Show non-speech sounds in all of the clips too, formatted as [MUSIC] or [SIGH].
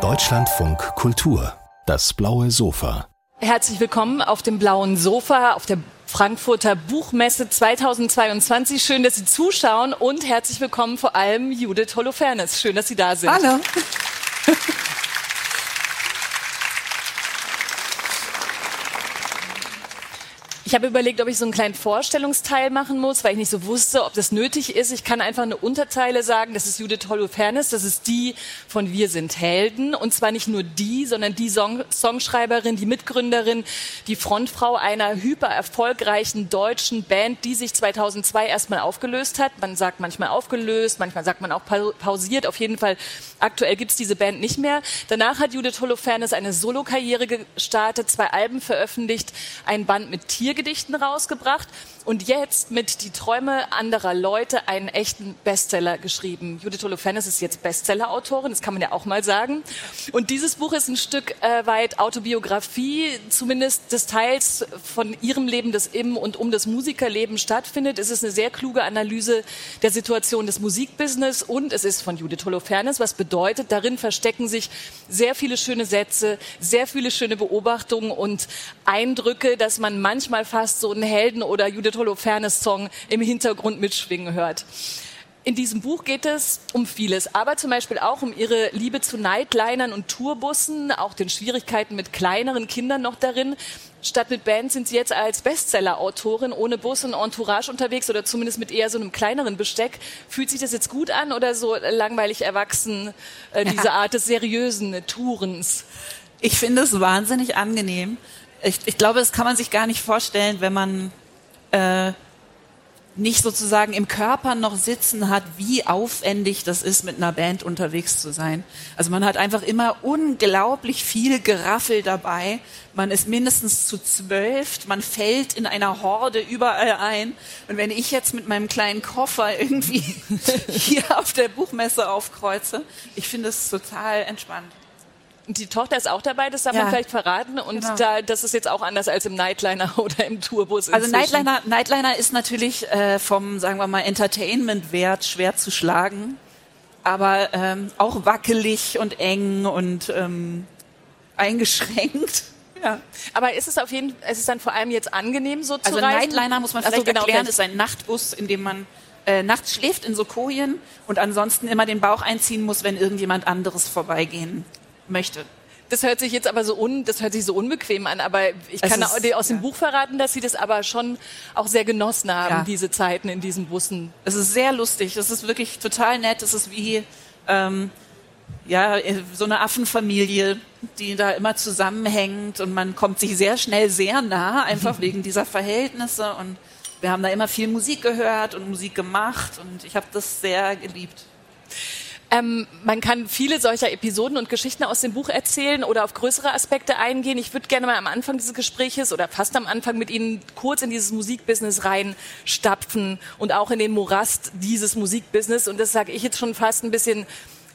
Deutschlandfunk Kultur, das blaue Sofa. Herzlich willkommen auf dem blauen Sofa, auf der Frankfurter Buchmesse 2022. Schön, dass Sie zuschauen und herzlich willkommen vor allem Judith Holofernes. Schön, dass Sie da sind. Hallo. [LAUGHS] Ich habe überlegt, ob ich so einen kleinen Vorstellungsteil machen muss, weil ich nicht so wusste, ob das nötig ist. Ich kann einfach eine Unterteile sagen. Das ist Judith Holofernes. Das ist die von Wir sind Helden. Und zwar nicht nur die, sondern die Song Songschreiberin, die Mitgründerin, die Frontfrau einer hyper erfolgreichen deutschen Band, die sich 2002 erstmal aufgelöst hat. Man sagt manchmal aufgelöst, manchmal sagt man auch pausiert. Auf jeden Fall, aktuell gibt es diese Band nicht mehr. Danach hat Judith Holofernes eine Solokarriere gestartet, zwei Alben veröffentlicht, ein Band mit Tier Gedichten rausgebracht und jetzt mit Die Träume anderer Leute einen echten Bestseller geschrieben. Judith Holofernes ist jetzt Bestseller-Autorin, das kann man ja auch mal sagen. Und dieses Buch ist ein Stück äh, weit Autobiografie, zumindest des Teils von ihrem Leben, das im und um das Musikerleben stattfindet. Es ist eine sehr kluge Analyse der Situation des Musikbusiness und es ist von Judith Holofernes, was bedeutet, darin verstecken sich sehr viele schöne Sätze, sehr viele schöne Beobachtungen und Eindrücke, dass man manchmal fast so einen Helden oder Judith Holofernes Song im Hintergrund mitschwingen hört. In diesem Buch geht es um vieles, aber zum Beispiel auch um ihre Liebe zu Nightlinern und Tourbussen, auch den Schwierigkeiten mit kleineren Kindern noch darin. Statt mit Band sind sie jetzt als Bestseller-Autorin ohne Bus und Entourage unterwegs oder zumindest mit eher so einem kleineren Besteck. Fühlt sich das jetzt gut an oder so langweilig erwachsen, äh, diese ja. Art des seriösen Tourens? Ich finde es wahnsinnig angenehm ich, ich glaube, das kann man sich gar nicht vorstellen, wenn man äh, nicht sozusagen im Körper noch sitzen hat, wie aufwendig das ist, mit einer Band unterwegs zu sein. Also man hat einfach immer unglaublich viel Geraffel dabei. Man ist mindestens zu zwölf. Man fällt in einer Horde überall ein. Und wenn ich jetzt mit meinem kleinen Koffer irgendwie [LAUGHS] hier auf der Buchmesse aufkreuze, ich finde es total entspannt. Die Tochter ist auch dabei, das darf ja. man vielleicht verraten. Und genau. da, das ist jetzt auch anders als im Nightliner [LAUGHS] oder im Tourbus. Also Nightliner, Nightliner ist natürlich äh, vom, sagen wir mal, Entertainment-Wert schwer zu schlagen, aber ähm, auch wackelig und eng und ähm, eingeschränkt. [LAUGHS] Ja. Aber ist es auf jeden Fall, ist es dann vor allem jetzt angenehm so zu also reisen? Also Nightliner muss man vielleicht also genau, erklären, ist ein Nachtbus, in dem man äh, nachts schläft in so Kojen und ansonsten immer den Bauch einziehen muss, wenn irgendjemand anderes vorbeigehen möchte. Das hört sich jetzt aber so un, das hört sich so unbequem an, aber ich kann ist, aus dem ja. Buch verraten, dass Sie das aber schon auch sehr genossen haben, ja. diese Zeiten in diesen Bussen. Es ist sehr lustig. Es ist wirklich total nett. Es ist wie ähm, ja so eine Affenfamilie, die da immer zusammenhängt und man kommt sich sehr schnell sehr nah, einfach [LAUGHS] wegen dieser Verhältnisse und wir haben da immer viel Musik gehört und Musik gemacht und ich habe das sehr geliebt. Ähm, man kann viele solcher Episoden und Geschichten aus dem Buch erzählen oder auf größere Aspekte eingehen. Ich würde gerne mal am Anfang dieses Gespräches oder fast am Anfang mit Ihnen kurz in dieses Musikbusiness reinstapfen und auch in den Morast dieses Musikbusiness. Und das sage ich jetzt schon fast ein bisschen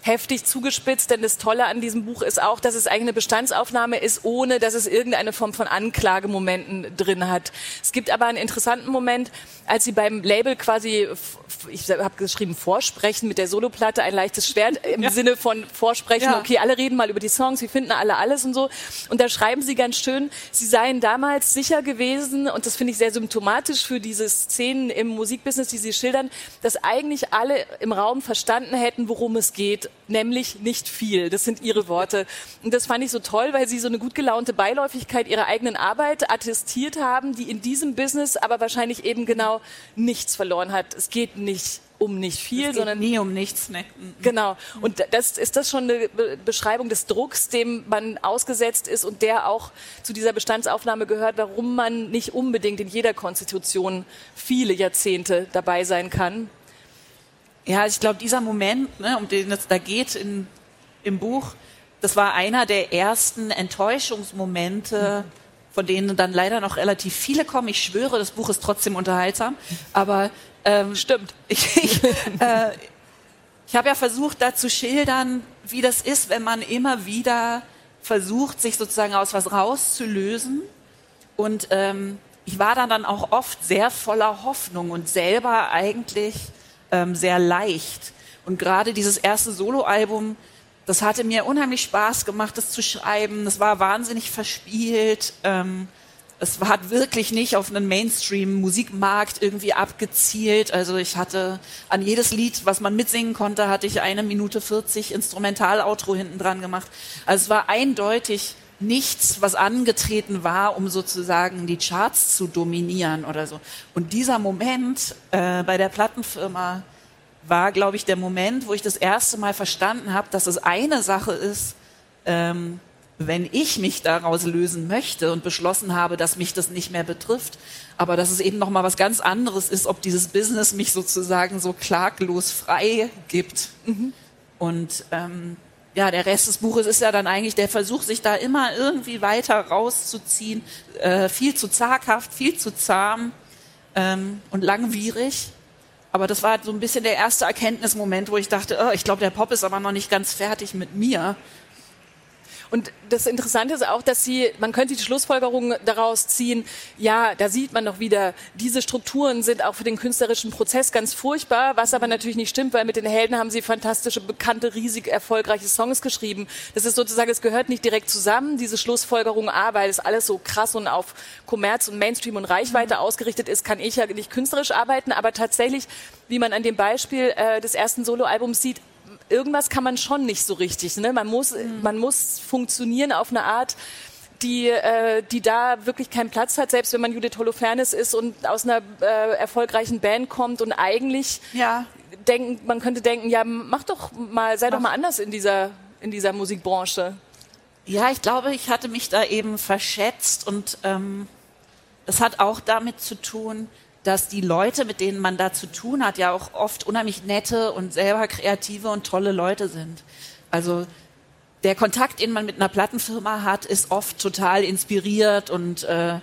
heftig zugespitzt, denn das Tolle an diesem Buch ist auch, dass es eigentlich eine Bestandsaufnahme ist, ohne dass es irgendeine Form von Anklagemomenten drin hat. Es gibt aber einen interessanten Moment, als sie beim Label quasi, ich habe geschrieben, vorsprechen mit der Soloplatte, ein leichtes Schwert [LAUGHS] im ja. Sinne von vorsprechen, ja. okay, alle reden mal über die Songs, wir finden alle alles und so. Und da schreiben sie ganz schön, sie seien damals sicher gewesen, und das finde ich sehr symptomatisch für diese Szenen im Musikbusiness, die sie schildern, dass eigentlich alle im Raum verstanden hätten, worum es geht nämlich nicht viel. Das sind ihre Worte. Und das fand ich so toll, weil sie so eine gut gelaunte Beiläufigkeit ihrer eigenen Arbeit attestiert haben, die in diesem Business aber wahrscheinlich eben genau nichts verloren hat. Es geht nicht um nicht viel, sondern nie um nichts. Ne? Genau. Und das ist das schon eine Beschreibung des Drucks, dem man ausgesetzt ist und der auch zu dieser Bestandsaufnahme gehört, warum man nicht unbedingt in jeder Konstitution viele Jahrzehnte dabei sein kann. Ja, ich glaube, dieser Moment, ne, um den es da geht in, im Buch, das war einer der ersten Enttäuschungsmomente, von denen dann leider noch relativ viele kommen. Ich schwöre, das Buch ist trotzdem unterhaltsam. Aber ähm, stimmt. [LAUGHS] Ich, ich, äh, ich habe ja versucht, da zu schildern, wie das ist, wenn man immer wieder versucht, sich sozusagen aus was rauszulösen. Und ähm, ich war dann, dann auch oft sehr voller Hoffnung und selber eigentlich ähm, sehr leicht. Und gerade dieses erste Soloalbum, das hatte mir unheimlich Spaß gemacht, das zu schreiben. Das war wahnsinnig verspielt. Ähm, es hat wirklich nicht auf einen Mainstream-Musikmarkt irgendwie abgezielt. Also ich hatte an jedes Lied, was man mitsingen konnte, hatte ich eine Minute 40 Instrumental-Outro hinten dran gemacht. Also es war eindeutig nichts, was angetreten war, um sozusagen die Charts zu dominieren oder so. Und dieser Moment äh, bei der Plattenfirma war, glaube ich, der Moment, wo ich das erste Mal verstanden habe, dass es eine Sache ist, ähm, wenn ich mich daraus lösen möchte und beschlossen habe, dass mich das nicht mehr betrifft, aber dass es eben noch mal was ganz anderes ist, ob dieses Business mich sozusagen so klaglos frei gibt. Mhm. Und ähm, ja, der Rest des Buches ist ja dann eigentlich der Versuch, sich da immer irgendwie weiter rauszuziehen, äh, viel zu zaghaft, viel zu zahm ähm, und langwierig. Aber das war so ein bisschen der erste Erkenntnismoment, wo ich dachte, oh, ich glaube, der Pop ist aber noch nicht ganz fertig mit mir. Und das Interessante ist auch, dass sie, man könnte die Schlussfolgerung daraus ziehen, ja, da sieht man noch wieder, diese Strukturen sind auch für den künstlerischen Prozess ganz furchtbar, was aber natürlich nicht stimmt, weil mit den Helden haben sie fantastische, bekannte, riesig erfolgreiche Songs geschrieben. Das ist sozusagen, es gehört nicht direkt zusammen, diese Schlussfolgerung, A, weil es alles so krass und auf Kommerz und Mainstream und Reichweite mhm. ausgerichtet ist, kann ich ja nicht künstlerisch arbeiten, aber tatsächlich, wie man an dem Beispiel äh, des ersten Soloalbums sieht, irgendwas kann man schon nicht so richtig. Ne? Man, muss, mhm. man muss funktionieren auf eine Art, die, äh, die da wirklich keinen Platz hat, selbst wenn man Judith Holofernes ist und aus einer äh, erfolgreichen Band kommt und eigentlich ja. denken, man könnte denken, ja, mach doch mal, sei mach. doch mal anders in dieser, in dieser Musikbranche. Ja, ich glaube, ich hatte mich da eben verschätzt und ähm, es hat auch damit zu tun, dass die Leute, mit denen man da zu tun hat, ja auch oft unheimlich nette und selber kreative und tolle Leute sind. Also der Kontakt, den man mit einer Plattenfirma hat, ist oft total inspiriert und äh,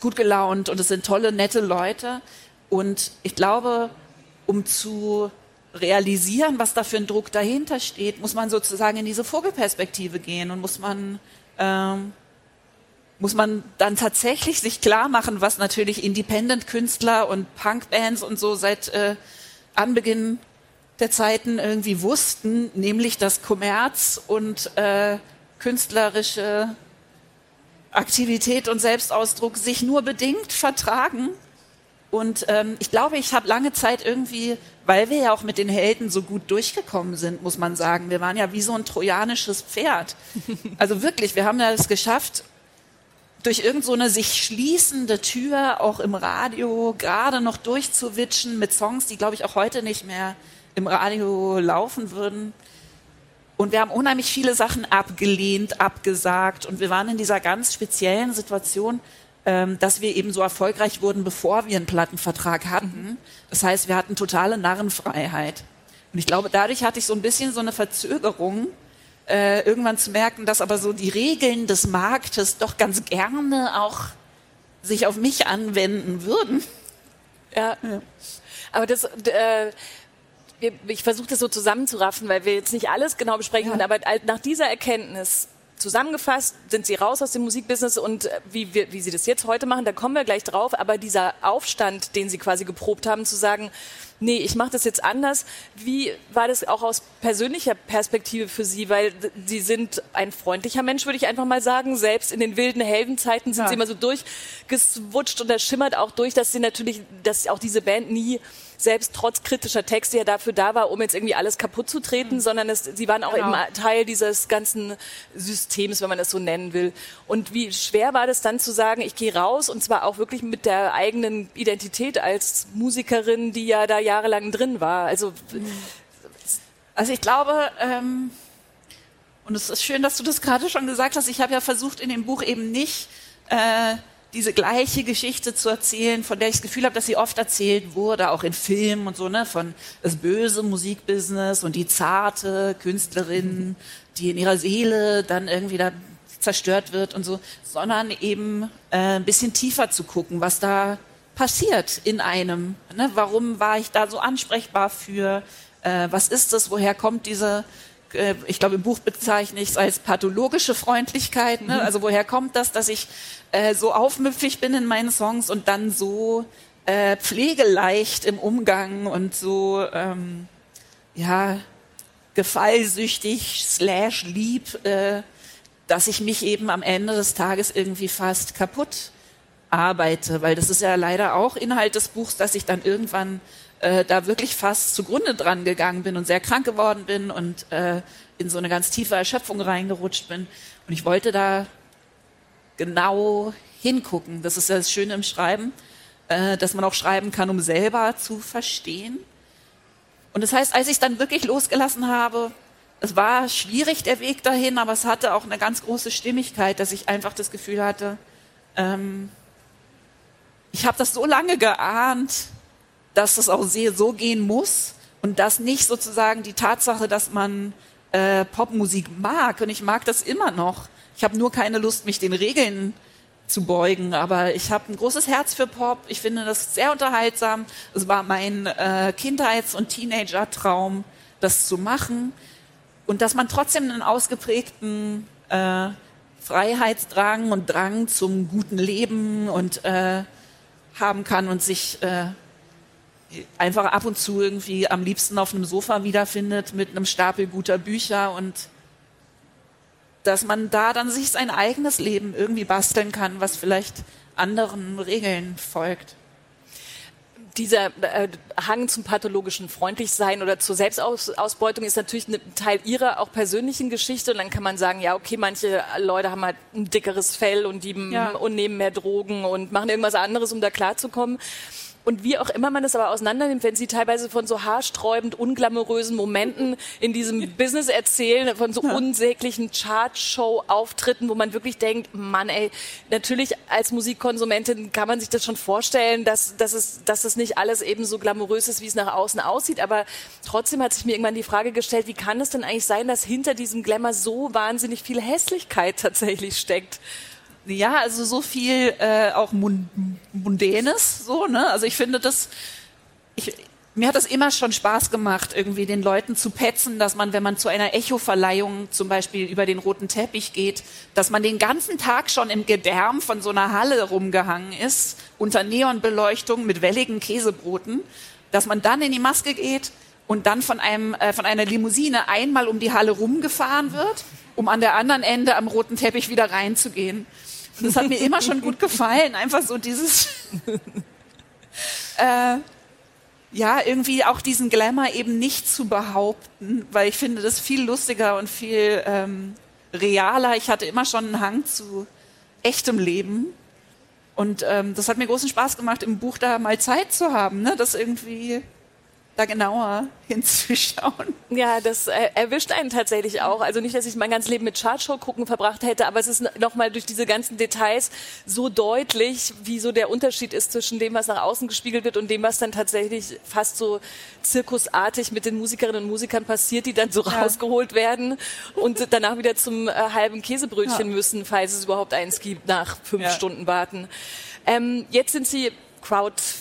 gut gelaunt und es sind tolle, nette Leute. Und ich glaube, um zu realisieren, was da für ein Druck dahinter steht, muss man sozusagen in diese Vogelperspektive gehen und muss man ähm, muss man dann tatsächlich sich klar machen, was natürlich Independent-Künstler und Punkbands und so seit äh, Anbeginn der Zeiten irgendwie wussten, nämlich dass Kommerz und äh, künstlerische Aktivität und Selbstausdruck sich nur bedingt vertragen. Und ähm, ich glaube, ich habe lange Zeit irgendwie, weil wir ja auch mit den Helden so gut durchgekommen sind, muss man sagen, wir waren ja wie so ein trojanisches Pferd. Also wirklich, wir haben ja es geschafft, durch irgendeine so sich schließende Tür auch im Radio gerade noch durchzuwitschen mit Songs, die, glaube ich, auch heute nicht mehr im Radio laufen würden. Und wir haben unheimlich viele Sachen abgelehnt, abgesagt. Und wir waren in dieser ganz speziellen Situation, ähm, dass wir eben so erfolgreich wurden, bevor wir einen Plattenvertrag hatten. Das heißt, wir hatten totale Narrenfreiheit. Und ich glaube, dadurch hatte ich so ein bisschen so eine Verzögerung, äh, irgendwann zu merken, dass aber so die Regeln des Marktes doch ganz gerne auch sich auf mich anwenden würden. Ja. ja. Aber das, äh, ich versuche das so zusammenzuraffen, weil wir jetzt nicht alles genau besprechen ja. können, aber nach dieser Erkenntnis zusammengefasst sind sie raus aus dem Musikbusiness und äh, wie, wie, wie sie das jetzt heute machen, da kommen wir gleich drauf, aber dieser Aufstand, den sie quasi geprobt haben, zu sagen, nee, ich mache das jetzt anders. Wie war das auch aus persönlicher Perspektive für Sie? Weil Sie sind ein freundlicher Mensch, würde ich einfach mal sagen. Selbst in den wilden Heldenzeiten sind ja. Sie immer so durchgeswutscht und da schimmert auch durch, dass Sie natürlich, dass auch diese Band nie selbst trotz kritischer Texte ja dafür da war, um jetzt irgendwie alles kaputt zu treten, mhm. sondern es, sie waren auch genau. eben Teil dieses ganzen Systems, wenn man es so nennen will. Und wie schwer war das dann zu sagen, ich gehe raus und zwar auch wirklich mit der eigenen Identität als Musikerin, die ja da jahrelang drin war. Also, also ich glaube, ähm, und es ist schön, dass du das gerade schon gesagt hast. Ich habe ja versucht in dem Buch eben nicht äh, diese gleiche Geschichte zu erzählen, von der ich das Gefühl habe, dass sie oft erzählt wurde, auch in Filmen und so, ne, von das böse Musikbusiness und die zarte Künstlerin, die in ihrer Seele dann irgendwie da zerstört wird und so, sondern eben äh, ein bisschen tiefer zu gucken, was da passiert in einem. Ne? Warum war ich da so ansprechbar für? Äh, was ist das? Woher kommt diese äh, ich glaube, im Buch bezeichne ich es als pathologische Freundlichkeit. Ne? Mhm. Also woher kommt das, dass ich äh, so aufmüpfig bin in meinen Songs und dann so äh, pflegeleicht im Umgang und so, ähm, ja, gefallsüchtig slash lieb, äh, dass ich mich eben am Ende des Tages irgendwie fast kaputt arbeite, weil das ist ja leider auch Inhalt des Buchs, dass ich dann irgendwann äh, da wirklich fast zugrunde dran gegangen bin und sehr krank geworden bin und äh, in so eine ganz tiefe Erschöpfung reingerutscht bin. Und ich wollte da genau hingucken. Das ist ja das Schöne im Schreiben, äh, dass man auch schreiben kann, um selber zu verstehen. Und das heißt, als ich dann wirklich losgelassen habe, es war schwierig der Weg dahin, aber es hatte auch eine ganz große Stimmigkeit, dass ich einfach das Gefühl hatte, ähm, ich habe das so lange geahnt, dass es auch so gehen muss und dass nicht sozusagen die Tatsache, dass man äh, Popmusik mag und ich mag das immer noch. Ich habe nur keine Lust, mich den Regeln zu beugen, aber ich habe ein großes Herz für Pop. Ich finde das sehr unterhaltsam. Es war mein äh, Kindheits- und Teenager-Traum, das zu machen und dass man trotzdem einen ausgeprägten äh, Freiheitsdrang und Drang zum guten Leben und äh, haben kann und sich äh, einfach ab und zu irgendwie am liebsten auf einem Sofa wiederfindet mit einem Stapel guter Bücher und dass man da dann sich sein eigenes Leben irgendwie basteln kann, was vielleicht anderen Regeln folgt dieser äh, Hang zum pathologischen Freundlichsein oder zur Selbstausbeutung ist natürlich ein Teil ihrer auch persönlichen Geschichte und dann kann man sagen, ja, okay, manche Leute haben halt ein dickeres Fell und die ja. und nehmen mehr Drogen und machen irgendwas anderes, um da klarzukommen. Und wie auch immer man das aber auseinandernimmt, wenn sie teilweise von so haarsträubend unglamourösen Momenten in diesem [LAUGHS] Business erzählen, von so ja. unsäglichen Chartshow-Auftritten, wo man wirklich denkt, Mann, ey, natürlich als Musikkonsumentin kann man sich das schon vorstellen, dass, dass, es, dass es nicht alles eben so glamourös ist, wie es nach außen aussieht. Aber trotzdem hat sich mir irgendwann die Frage gestellt, wie kann es denn eigentlich sein, dass hinter diesem Glamour so wahnsinnig viel Hässlichkeit tatsächlich steckt? Ja, also so viel äh, auch Mundänes, so, ne? Also ich finde das, ich, mir hat das immer schon Spaß gemacht, irgendwie den Leuten zu petzen, dass man, wenn man zu einer Echo-Verleihung zum Beispiel über den roten Teppich geht, dass man den ganzen Tag schon im Gedärm von so einer Halle rumgehangen ist, unter Neonbeleuchtung mit welligen Käsebroten, dass man dann in die Maske geht und dann von einem, äh, von einer Limousine einmal um die Halle rumgefahren wird, um an der anderen Ende am roten Teppich wieder reinzugehen. Das hat mir immer schon gut gefallen. Einfach so dieses, [LAUGHS] äh, ja, irgendwie auch diesen Glamour eben nicht zu behaupten, weil ich finde das viel lustiger und viel ähm, realer. Ich hatte immer schon einen Hang zu echtem Leben. Und ähm, das hat mir großen Spaß gemacht, im Buch da mal Zeit zu haben, ne? das irgendwie da genauer [LAUGHS] hinzuschauen. Ja, das äh, erwischt einen tatsächlich auch. Also nicht, dass ich mein ganzes Leben mit Chartshow gucken verbracht hätte, aber es ist nochmal durch diese ganzen Details so deutlich, wie so der Unterschied ist zwischen dem, was nach außen gespiegelt wird und dem, was dann tatsächlich fast so zirkusartig mit den Musikerinnen und Musikern passiert, die dann so ja. rausgeholt werden und danach wieder zum äh, halben Käsebrötchen ja. müssen, falls es überhaupt eins gibt, nach fünf ja. Stunden warten. Ähm, jetzt sind Sie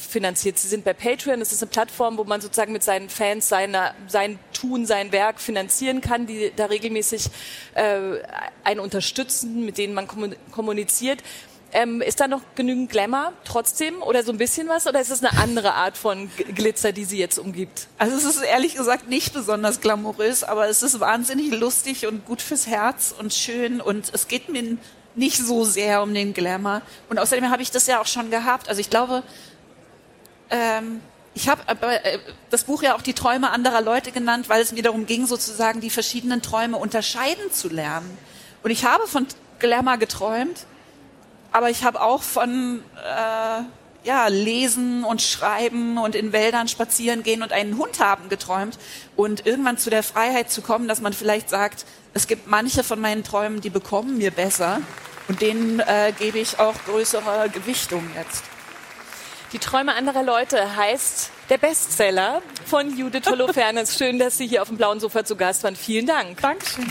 crowdfinanziert. Sie sind bei Patreon. Das ist eine Plattform, wo man sozusagen mit seinen Fans seine, sein Tun, sein Werk finanzieren kann, die da regelmäßig äh, einen unterstützen, mit denen man kommuniziert. Ähm, ist da noch genügend Glamour trotzdem oder so ein bisschen was oder ist es eine andere Art von Glitzer, die sie jetzt umgibt? Also es ist ehrlich gesagt nicht besonders glamourös, aber es ist wahnsinnig lustig und gut fürs Herz und schön und es geht mir nicht so sehr um den Glamour. Und außerdem habe ich das ja auch schon gehabt. Also ich glaube, ähm, ich habe äh, das Buch ja auch die Träume anderer Leute genannt, weil es mir darum ging, sozusagen die verschiedenen Träume unterscheiden zu lernen. Und ich habe von Glamour geträumt, aber ich habe auch von äh, ja, Lesen und Schreiben und in Wäldern spazieren gehen und einen Hund haben geträumt und irgendwann zu der Freiheit zu kommen, dass man vielleicht sagt, es gibt manche von meinen Träumen, die bekommen mir besser und denen äh, gebe ich auch größere Gewichtung jetzt. Die Träume anderer Leute heißt der Bestseller von Judith Holofernes. Schön, dass Sie hier auf dem blauen Sofa zu Gast waren. Vielen Dank. Dankeschön.